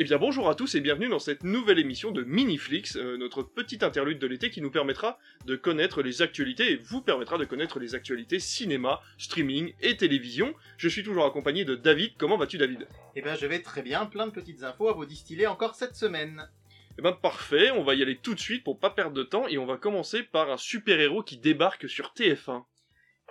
Eh bien bonjour à tous et bienvenue dans cette nouvelle émission de Miniflix, euh, notre petite interlude de l'été qui nous permettra de connaître les actualités et vous permettra de connaître les actualités cinéma, streaming et télévision. Je suis toujours accompagné de David. Comment vas-tu David? Eh bien, je vais très bien, plein de petites infos à vous distiller encore cette semaine. Eh ben parfait, on va y aller tout de suite pour pas perdre de temps et on va commencer par un super-héros qui débarque sur TF1.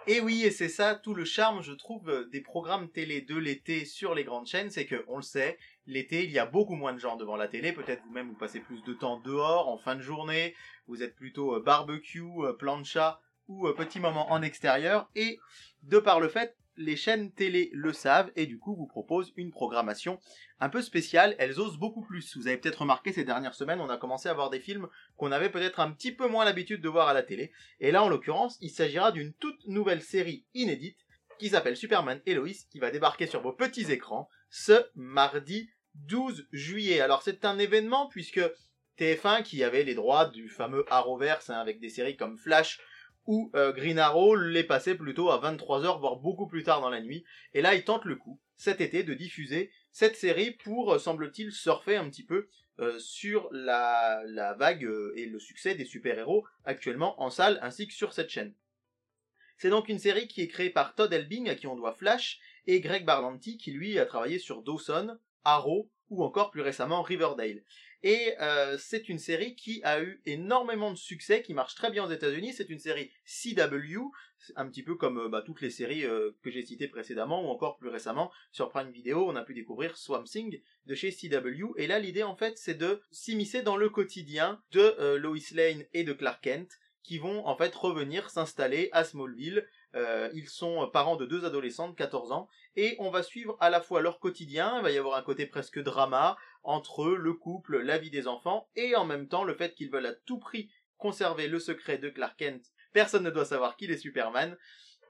Et oui, et c'est ça tout le charme, je trouve, euh, des programmes télé de l'été sur les grandes chaînes, c'est que, on le sait, l'été, il y a beaucoup moins de gens devant la télé, peut-être vous-même vous passez plus de temps dehors, en fin de journée, vous êtes plutôt euh, barbecue, euh, plancha ou petit moment en extérieur, et de par le fait, les chaînes télé le savent, et du coup vous proposent une programmation un peu spéciale, elles osent beaucoup plus. Vous avez peut-être remarqué ces dernières semaines, on a commencé à voir des films qu'on avait peut-être un petit peu moins l'habitude de voir à la télé, et là en l'occurrence, il s'agira d'une toute nouvelle série inédite, qui s'appelle Superman et qui va débarquer sur vos petits écrans ce mardi 12 juillet. Alors c'est un événement puisque TF1 qui avait les droits du fameux Arrowverse hein, avec des séries comme Flash ou euh, Green Arrow les passait plutôt à 23h voire beaucoup plus tard dans la nuit et là ils tentent le coup cet été de diffuser cette série pour euh, semble-t-il surfer un petit peu euh, sur la, la vague euh, et le succès des super-héros actuellement en salle ainsi que sur cette chaîne. C'est donc une série qui est créée par Todd Elbing à qui on doit Flash et Greg Barlanti qui lui a travaillé sur Dawson, Arrow ou encore plus récemment Riverdale. Et euh, c'est une série qui a eu énormément de succès, qui marche très bien aux États-Unis. C'est une série CW, un petit peu comme euh, bah, toutes les séries euh, que j'ai citées précédemment, ou encore plus récemment sur Prime Video, on a pu découvrir Swamp Thing de chez CW. Et là, l'idée en fait, c'est de s'immiscer dans le quotidien de Lois Lane et de Clark Kent, qui vont en fait revenir s'installer à Smallville. Euh, ils sont parents de deux adolescents de 14 ans et on va suivre à la fois leur quotidien, il va y avoir un côté presque drama entre eux, le couple, la vie des enfants et en même temps le fait qu'ils veulent à tout prix conserver le secret de Clark Kent. Personne ne doit savoir qu'il est Superman.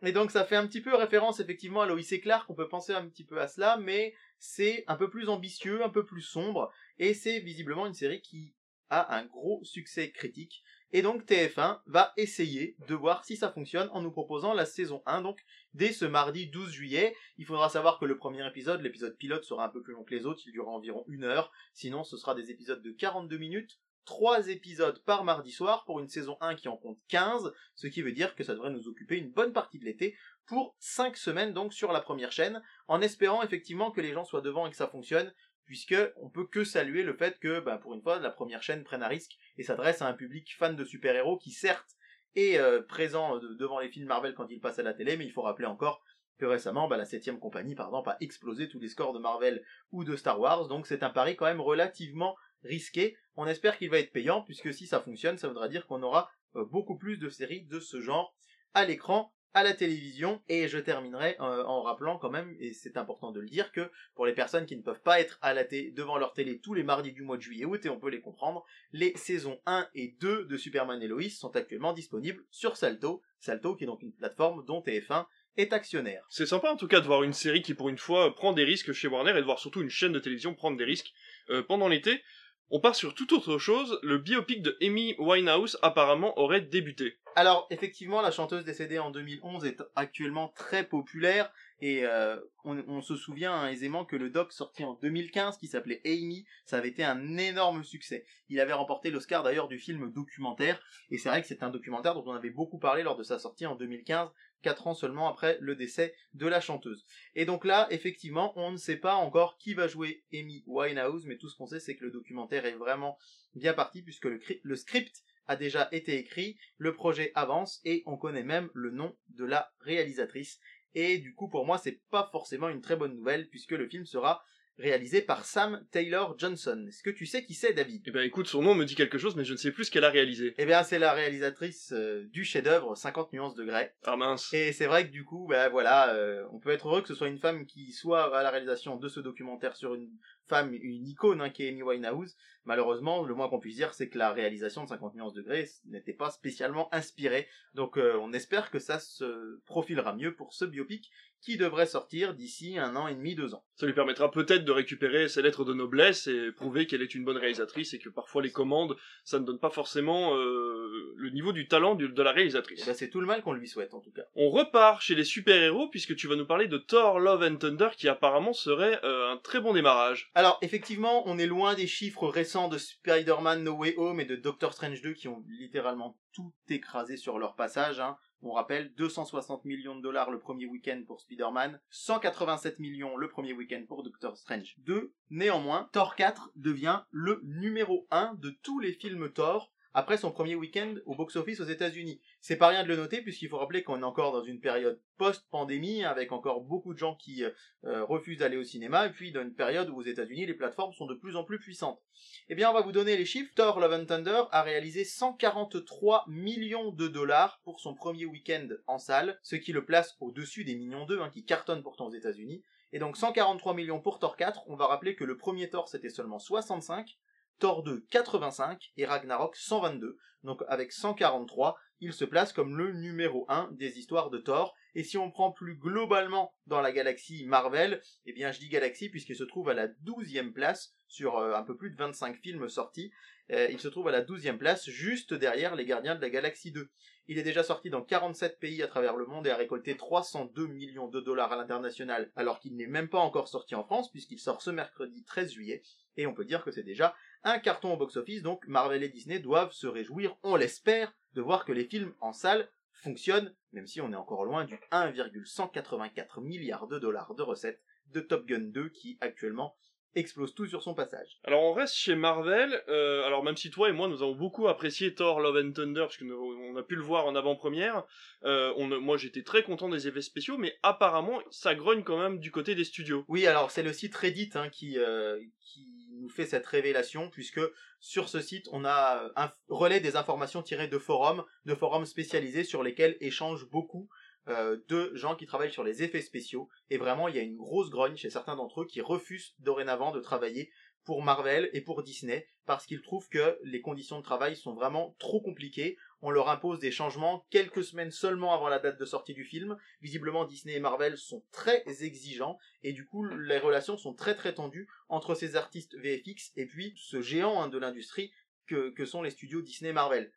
Et donc ça fait un petit peu référence effectivement à Lois et Clark, on peut penser un petit peu à cela, mais c'est un peu plus ambitieux, un peu plus sombre, et c'est visiblement une série qui a un gros succès critique. Et donc TF1 va essayer de voir si ça fonctionne en nous proposant la saison 1, donc dès ce mardi 12 juillet. Il faudra savoir que le premier épisode, l'épisode pilote, sera un peu plus long que les autres, il durera environ une heure. Sinon, ce sera des épisodes de 42 minutes. 3 épisodes par mardi soir pour une saison 1 qui en compte 15, ce qui veut dire que ça devrait nous occuper une bonne partie de l'été pour 5 semaines donc sur la première chaîne, en espérant effectivement que les gens soient devant et que ça fonctionne, puisque on peut que saluer le fait que, bah, pour une fois, la première chaîne prenne un risque et s'adresse à un public fan de super-héros qui certes est euh, présent de- devant les films Marvel quand ils passent à la télé, mais il faut rappeler encore que récemment, bah, la 7 compagnie, a explosé tous les scores de Marvel ou de Star Wars, donc c'est un pari quand même relativement risqué. On espère qu'il va être payant, puisque si ça fonctionne, ça voudra dire qu'on aura euh, beaucoup plus de séries de ce genre à l'écran, à la télévision, et je terminerai euh, en rappelant quand même, et c'est important de le dire, que pour les personnes qui ne peuvent pas être à la télé, devant leur télé tous les mardis du mois de juillet août, et on peut les comprendre, les saisons 1 et 2 de Superman et Lois sont actuellement disponibles sur Salto, Salto qui est donc une plateforme dont TF1 est actionnaire. C'est sympa en tout cas de voir une série qui pour une fois prend des risques chez Warner et de voir surtout une chaîne de télévision prendre des risques euh, pendant l'été. On part sur toute autre chose, le biopic de Amy Winehouse apparemment aurait débuté. Alors effectivement, la chanteuse décédée en 2011 est actuellement très populaire et euh, on, se souvient hein, aisément que le doc sorti en 2015 qui s'appelait Amy, ça avait été un énorme succès. Il avait remporté l'Oscar d'ailleurs du film documentaire et c'est vrai que c'est un documentaire dont on avait beaucoup parlé lors de sa sortie en 2015, quatre ans seulement après le décès de la chanteuse. Et donc là, effectivement, on ne sait pas encore qui va jouer Amy Winehouse, mais tout ce qu'on sait c'est que le documentaire est vraiment bien parti puisque le script a déjà été écrit, le projet avance et on connaît même le nom de la réalisatrice. Et du coup, pour moi, c'est pas forcément une très bonne nouvelle puisque le film sera réalisé par Sam Taylor Johnson. Est-ce que tu sais qui c'est, David? Eh ben écoute, son nom me dit quelque chose mais je ne sais plus ce qu'elle a réalisé. Eh bien, c'est la réalisatrice euh, du chef-d'œuvre 50 nuances de Grey. Ah mince. Et c'est vrai que du coup, ben voilà, euh, on peut être heureux que ce soit une femme qui soit à la réalisation de ce documentaire sur une femme, une icône, hein, qui est Amy Winehouse. Malheureusement, le moins qu'on puisse dire, c'est que la réalisation de 50 nuances de Grey n'était pas spécialement inspirée. Donc, euh, on espère que ça se profilera mieux pour ce biopic qui devrait sortir d'ici un an et demi, deux ans. Ça lui permettra peut-être de récupérer ses lettres de noblesse et prouver qu'elle est une bonne réalisatrice et que parfois les commandes, ça ne donne pas forcément euh, le niveau du talent de la réalisatrice. Eh ben, c'est tout le mal qu'on lui souhaite en tout cas. On repart chez les super-héros puisque tu vas nous parler de Thor Love and Thunder qui apparemment serait euh, un très bon démarrage. Alors effectivement, on est loin des chiffres récents de Spider-Man No Way Home et de Doctor Strange 2 qui ont littéralement tout écrasé sur leur passage. Hein. On rappelle 260 millions de dollars le premier week-end pour Spider-Man, 187 millions le premier week-end pour Doctor Strange 2. Néanmoins, Thor 4 devient le numéro 1 de tous les films Thor après son premier week-end au box-office aux États-Unis. C'est pas rien de le noter puisqu'il faut rappeler qu'on est encore dans une période post-pandémie avec encore beaucoup de gens qui euh, euh, refusent d'aller au cinéma et puis dans une période où aux États-Unis les plateformes sont de plus en plus puissantes. Eh bien, on va vous donner les chiffres. Thor Love and Thunder a réalisé 143 millions de dollars pour son premier week-end en salle, ce qui le place au-dessus des millions 2 hein, qui cartonnent pourtant aux États-Unis. Et donc 143 millions pour Thor 4. On va rappeler que le premier Thor c'était seulement 65 Thor 2 85 et Ragnarok 122. Donc avec 143, il se place comme le numéro 1 des histoires de Thor. Et si on prend plus globalement dans la galaxie Marvel, eh bien je dis galaxie puisqu'il se trouve à la 12e place sur euh, un peu plus de 25 films sortis. Euh, il se trouve à la 12e place juste derrière les Gardiens de la Galaxie 2. Il est déjà sorti dans 47 pays à travers le monde et a récolté 302 millions de dollars à l'international alors qu'il n'est même pas encore sorti en France puisqu'il sort ce mercredi 13 juillet. Et on peut dire que c'est déjà un carton au box-office, donc Marvel et Disney doivent se réjouir, on l'espère, de voir que les films en salle fonctionnent, même si on est encore loin du 1,184 milliards de dollars de recettes de Top Gun 2 qui actuellement explose tout sur son passage. Alors on reste chez Marvel, euh, alors même si toi et moi nous avons beaucoup apprécié Thor Love and Thunder, parce qu'on a pu le voir en avant-première, euh, moi j'étais très content des effets spéciaux, mais apparemment ça grogne quand même du côté des studios. Oui, alors c'est le site Reddit hein, qui, euh, qui fait cette révélation puisque sur ce site on a un relais des informations tirées de forums, de forums spécialisés sur lesquels échangent beaucoup euh, de gens qui travaillent sur les effets spéciaux et vraiment il y a une grosse grogne chez certains d'entre eux qui refusent dorénavant de travailler pour Marvel et pour Disney parce qu'ils trouvent que les conditions de travail sont vraiment trop compliquées. On leur impose des changements quelques semaines seulement avant la date de sortie du film. Visiblement, Disney et Marvel sont très exigeants et du coup, les relations sont très très tendues entre ces artistes VFX et puis ce géant hein, de l'industrie que, sont les studios Disney et Marvel.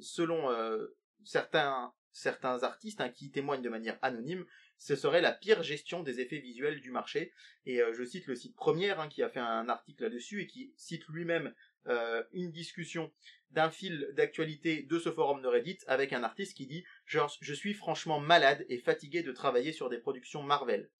selon euh, certains artistes hein, qui témoignent de manière anonyme, ce serait la pire gestion des effets visuels du marché. Et euh, je cite le site Première hein, qui a fait un article là-dessus et qui cite lui-même euh, une discussion d'un fil d'actualité de ce forum de Reddit avec un artiste qui dit je suis franchement malade et fatigué de travailler sur des productions Marvel.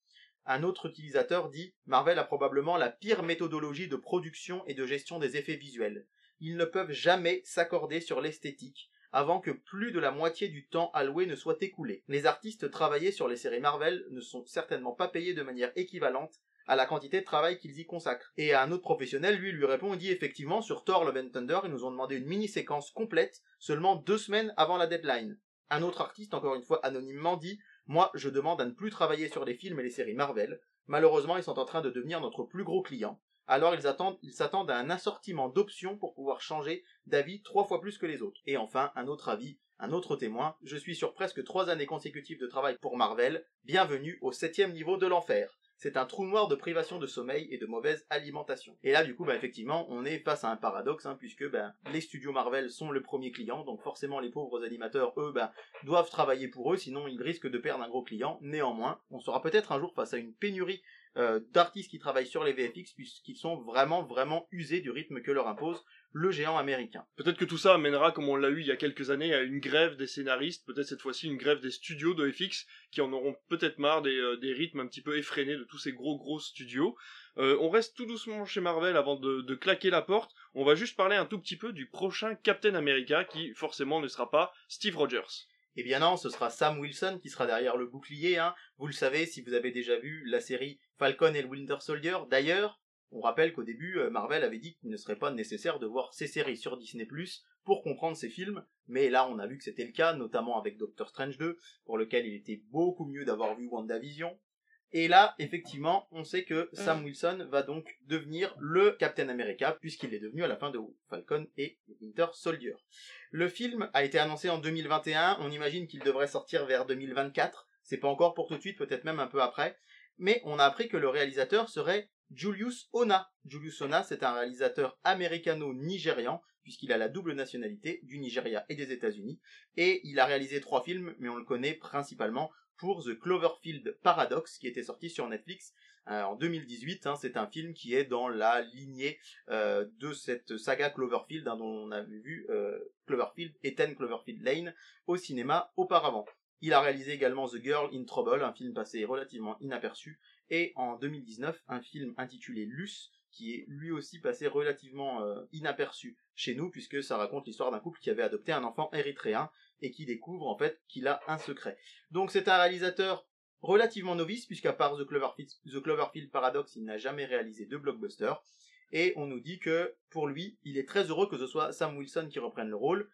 Un autre utilisateur dit Marvel a probablement la pire méthodologie de production et de gestion des effets visuels. Ils ne peuvent jamais s'accorder sur l'esthétique, avant que plus de la moitié du temps alloué ne soit écoulé. Les artistes travaillés sur les séries Marvel ne sont certainement pas payés de manière équivalente à la quantité de travail qu'ils y consacrent. Et un autre professionnel, lui, lui répond, il dit effectivement, sur Thor Love and Thunder, ils nous ont demandé une mini-séquence complète seulement deux semaines avant la deadline. Un autre artiste, encore une fois anonymement, dit, moi, je demande à ne plus travailler sur les films et les séries Marvel. Malheureusement, ils sont en train de devenir notre plus gros client alors ils ils s'attendent à un assortiment d'options pour pouvoir changer d'avis trois fois plus que les autres. Et enfin, un autre avis, un autre témoin, je suis sur presque trois années consécutives de travail pour Marvel, bienvenue au septième niveau de l'enfer. C'est un trou noir de privation de sommeil et de mauvaise alimentation. Et là, du coup, bah, effectivement, on est face à un paradoxe, hein, puisque bah, les studios Marvel sont le premier client, donc forcément les pauvres animateurs, eux, bah, doivent travailler pour eux, sinon ils risquent de perdre un gros client. Néanmoins, on sera peut-être un jour face à une pénurie euh, d'artistes qui travaillent sur les VFX puisqu'ils sont vraiment vraiment usés du rythme que leur impose le géant américain. Peut-être que tout ça amènera, comme on l'a eu il y a quelques années, à une grève des scénaristes, peut-être cette fois-ci une grève des studios de FX, qui en auront peut-être marre des, euh, des, rythmes un petit peu effrénés de tous ces gros gros studios. Euh, on reste tout doucement chez Marvel avant de, de, claquer la porte. On va juste parler un tout petit peu du prochain Captain America, qui forcément ne sera pas Steve Rogers. Eh bien non, ce sera Sam Wilson qui sera derrière le bouclier. Hein. Vous le savez si vous avez déjà vu la série Falcon et le Winter Soldier. D'ailleurs, on rappelle qu'au début, euh, Marvel avait dit qu'il ne serait pas nécessaire de voir ces séries sur Disney Plus pour comprendre ces films, mais là on a vu que c'était le cas, notamment avec Doctor Strange 2, pour lequel il était beaucoup mieux d'avoir vu WandaVision, et là, effectivement, on sait que Sam ah. Wilson va donc devenir le Captain America, puisqu'il est devenu à la fin de Falcon et Winter Soldier. Le film a été annoncé en 2021, on imagine qu'il devrait sortir vers 2024, c'est pas encore pour tout de suite, peut-être même un peu après, mais on a appris que le réalisateur serait Julius Ona. Julius Ona, c'est un réalisateur américano-nigérian, puisqu'il a la double nationalité du Nigeria et des États-Unis, et il a réalisé trois films, mais on le connaît principalement pour The Cloverfield Paradox, qui était sorti sur Netflix euh, en 2018. Hein. c'est un film qui est dans la lignée euh, de cette saga Cloverfield, hein, dont on avait vu euh, Cloverfield et Cloverfield Lane au cinéma auparavant. Il a réalisé également The Girl in Trouble, un film passé relativement inaperçu, et en 2019, un film intitulé Luce, qui est lui aussi passé relativement inaperçu chez nous, puisque ça raconte l'histoire d'un couple qui avait adopté un enfant érythréen et qui découvre en fait qu'il a un secret. Donc c'est un réalisateur relativement novice, puisqu'à part The Cloverfield, The Cloverfield Paradox, il n'a jamais réalisé de blockbuster. Et on nous dit que, pour lui, il est très heureux que ce soit Sam Wilson qui reprenne le rôle.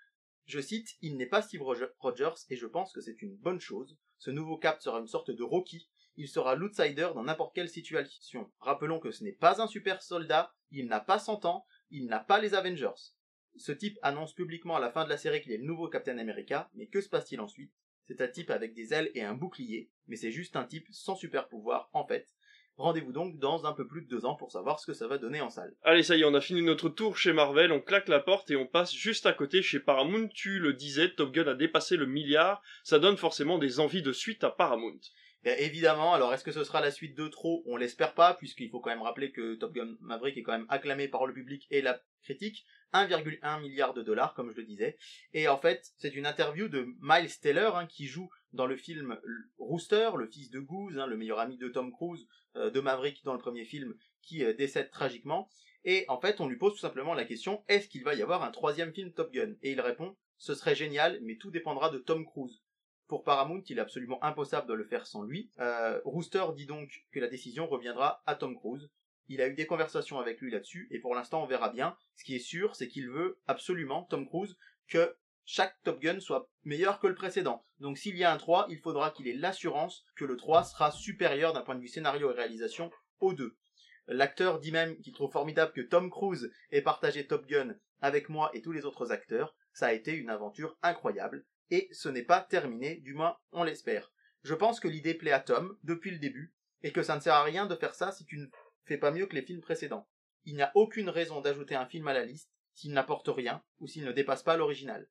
Je cite, il n'est pas Steve Rogers, et je pense que c'est une bonne chose. Ce nouveau cap sera une sorte de Rocky. Il sera l'outsider dans n'importe quelle situation. Rappelons que ce n'est pas un super soldat, il n'a pas 100 ans, il n'a pas les Avengers. Ce type annonce publiquement à la fin de la série qu'il est le nouveau Captain America, mais que se passe-t-il ensuite? C'est un type avec des ailes et un bouclier, mais c'est juste un type sans super pouvoir en fait. Rendez-vous donc dans un peu plus de deux ans pour savoir ce que ça va donner en salle. Allez, ça y est, on a fini notre tour chez Marvel, on claque la porte et on passe juste à côté chez Paramount. Tu le disais, Top Gun a dépassé le milliard, ça donne forcément des envies de suite à Paramount. Évidemment, alors est-ce que ce sera la suite de trop? On l'espère pas, puisqu'il faut quand même rappeler que Top Gun Maverick est quand même acclamé par le public et la critique. 1,1 milliard de dollars, comme je le disais. Et en fait, c'est une interview de Miles Taylor, hein, qui joue dans le film Rooster, le fils de Goose, hein, le meilleur ami de Tom Cruise, euh, de Maverick dans le premier film, qui euh, décède tragiquement. Et en fait, on lui pose tout simplement la question, est-ce qu'il va y avoir un troisième film Top Gun? Et il répond, ce serait génial, mais tout dépendra de Tom Cruise. Pour Paramount, il est absolument impossible de le faire sans lui. Euh, Rooster dit donc que la décision reviendra à Tom Cruise. Il a eu des conversations avec lui là-dessus, et pour l'instant on verra bien. Ce qui est sûr, c'est qu'il veut absolument, Tom Cruise, que chaque Top Gun soit meilleur que le précédent. Donc s'il y a un 3, il faudra qu'il ait l'assurance que le 3 sera supérieur d'un point de vue scénario et réalisation au 2. L'acteur dit même qu'il trouve formidable que Tom Cruise ait partagé Top Gun avec moi et tous les autres acteurs. Ça a été une aventure incroyable. Et ce n'est pas terminé, du moins on l'espère. Je pense que l'idée plaît à Tom depuis le début, et que ça ne sert à rien de faire ça si tu ne fait pas mieux que les films précédents. Il n'y a aucune raison d'ajouter un film à la liste s'il n'apporte rien ou s'il ne dépasse pas l'original.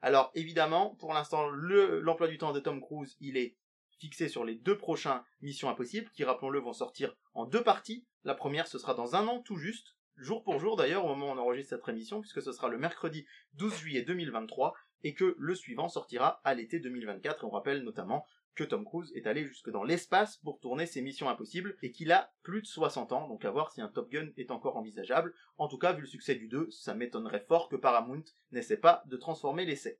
Alors évidemment, pour l'instant, l'emploi du temps de Tom Cruise, il est fixé sur les deux prochains Missions Impossibles, qui rappelons-le vont sortir en deux parties. La première, ce sera dans un an tout juste, jour pour jour d'ailleurs au moment où on enregistre cette émission, puisque ce sera le mercredi 12 juillet 2023, et que le suivant sortira à l'été 2024. on rappelle notamment que Tom Cruise est allé jusque dans l'espace pour tourner ses missions impossibles et qu'il a plus de 60 ans, donc à voir si un Top Gun est encore envisageable. En tout cas, vu le succès du 2, ça m'étonnerait fort que Paramount n'essaie pas de transformer l'essai.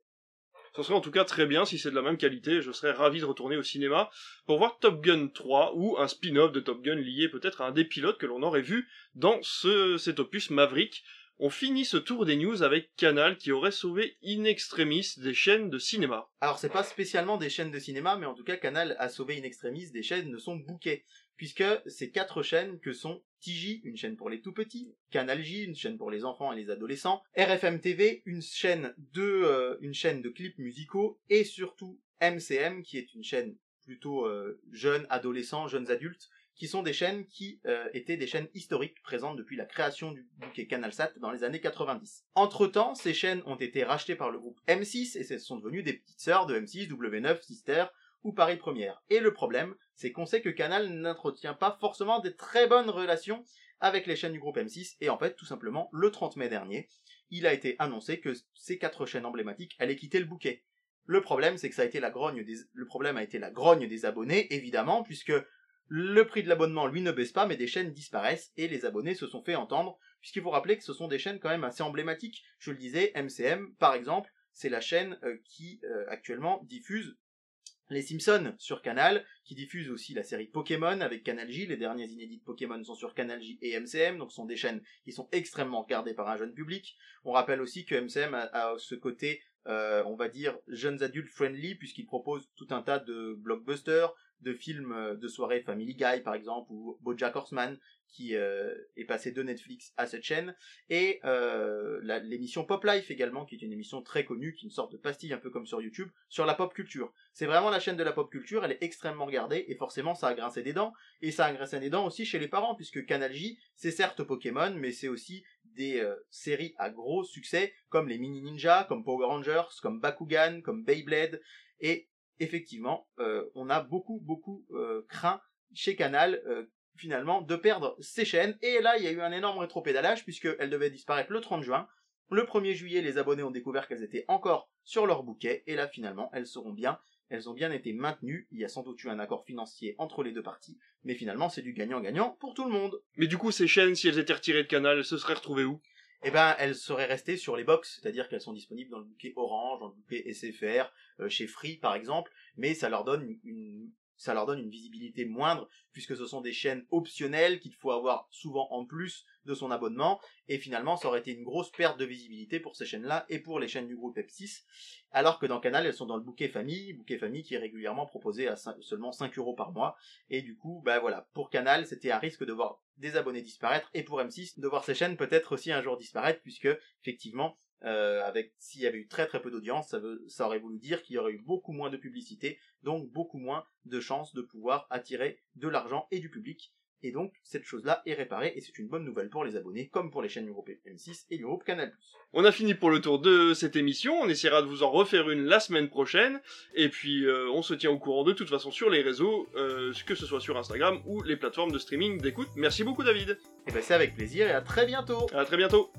Ce serait en tout cas très bien si c'est de la même qualité, je serais ravi de retourner au cinéma pour voir Top Gun 3 ou un spin-off de Top Gun lié peut-être à un des pilotes que l'on aurait vu dans ce, cet opus Maverick. On finit ce tour des news avec Canal qui aurait sauvé in extremis des chaînes de cinéma. Alors c'est pas spécialement des chaînes de cinéma, mais en tout cas Canal a sauvé in extremis des chaînes de son bouquet, puisque ces quatre chaînes que sont TJ, une chaîne pour les tout petits, Canal J, une chaîne pour les enfants et les adolescents, RFM TV, une chaîne de, euh, une chaîne de clips musicaux, et surtout MCM, qui est une chaîne plutôt euh, jeunes, adolescents, jeunes adultes, qui sont des chaînes qui euh, étaient des chaînes historiques présentes depuis la création du bouquet CanalSat dans les années 90. Entre-temps, ces chaînes ont été rachetées par le groupe M6 et ce sont devenues des petites sœurs de M6, W9, Sister ou Paris Première. Et le problème, c'est qu'on sait que Canal n'entretient pas forcément des très bonnes relations avec les chaînes du groupe M6 et en fait, tout simplement, le 30 mai dernier, il a été annoncé que ces quatre chaînes emblématiques allaient quitter le bouquet. Le problème, c'est que ça a été la grogne des, le problème a été la grogne des abonnés, évidemment, puisque le prix de l'abonnement, lui, ne baisse pas, mais des chaînes disparaissent et les abonnés se sont fait entendre, puisqu'il faut rappeler que ce sont des chaînes quand même assez emblématiques. Je le disais, MCM, par exemple, c'est la chaîne euh, qui euh, actuellement diffuse les Simpsons sur Canal, qui diffuse aussi la série Pokémon avec Canal J. Les derniers inédits de Pokémon sont sur Canal J et MCM, donc ce sont des chaînes qui sont extrêmement regardées par un jeune public. On rappelle aussi que MCM a, ce côté euh, on va dire, jeunes adultes friendly, puisqu'il propose tout un tas de blockbusters, de films euh, de soirée Family Guy par exemple, ou Bojack Horseman, qui euh, est passé de Netflix à cette chaîne, et l'émission Pop Life également, qui est une émission très connue, qui est une sorte de pastille un peu comme sur YouTube, sur la pop culture. C'est vraiment la chaîne de la pop culture, elle est extrêmement regardée, et forcément ça a grincé des dents, et ça a grincé des dents aussi chez les parents, puisque Canal J, c'est certes Pokémon, mais c'est aussi des euh, séries à gros succès, comme les Mini Ninja, comme Power Rangers, comme Bakugan, comme Beyblade, et effectivement, euh, on a beaucoup, beaucoup euh, craint chez Canal, finalement, de perdre ces chaînes. Et là, il y a eu un énorme rétropédalage, puisqu'elles devaient disparaître le 30 juin. Le 1er juillet, les abonnés ont découvert qu'elles étaient encore sur leur bouquet, et là, finalement, elles seront bien. Elles ont bien été maintenues. Il y a sans doute eu un accord financier entre les deux parties, mais finalement, c'est du gagnant-gagnant pour tout le monde. Mais du coup, ces chaînes, si elles étaient retirées de canal, elles se seraient retrouvées où? Eh ben, elles seraient restées sur les box, c'est-à-dire qu'elles sont disponibles dans le bouquet Orange, dans le bouquet SFR, euh, chez Free par exemple, mais ça leur donne une, ça leur donne une visibilité moindre puisque ce sont des chaînes optionnelles qu'il faut avoir souvent en plus de son abonnement. Et finalement ça aurait été une grosse perte de visibilité pour ces chaînes-là et pour les chaînes du groupe F6 alors que dans Canal elles sont dans le bouquet famille, bouquet famille qui est régulièrement proposé à seulement 5 euros par mois. Et du coup bah voilà pour Canal c'était un risque de voir des abonnés disparaître et pour M6 de voir ces chaînes peut-être aussi un jour disparaître puisque effectivement euh, avec s'il y avait eu très très peu d'audience, ça, veut- ça aurait voulu dire qu'il y aurait eu beaucoup moins de publicité, donc beaucoup moins de chances de pouvoir attirer de l'argent et du public. Et donc cette chose-là est réparée et c'est une bonne nouvelle pour les abonnés, comme pour les chaînes du groupe M6 et du groupe Canal+. On a fini pour le tour de cette émission, on essaiera de vous en refaire une la semaine prochaine, et puis euh, on se tient au courant de toute façon sur les réseaux, euh, que ce soit sur Instagram ou les plateformes de streaming d'écoute. Merci beaucoup David, Et ben c'est avec plaisir et à très bientôt à très bientôt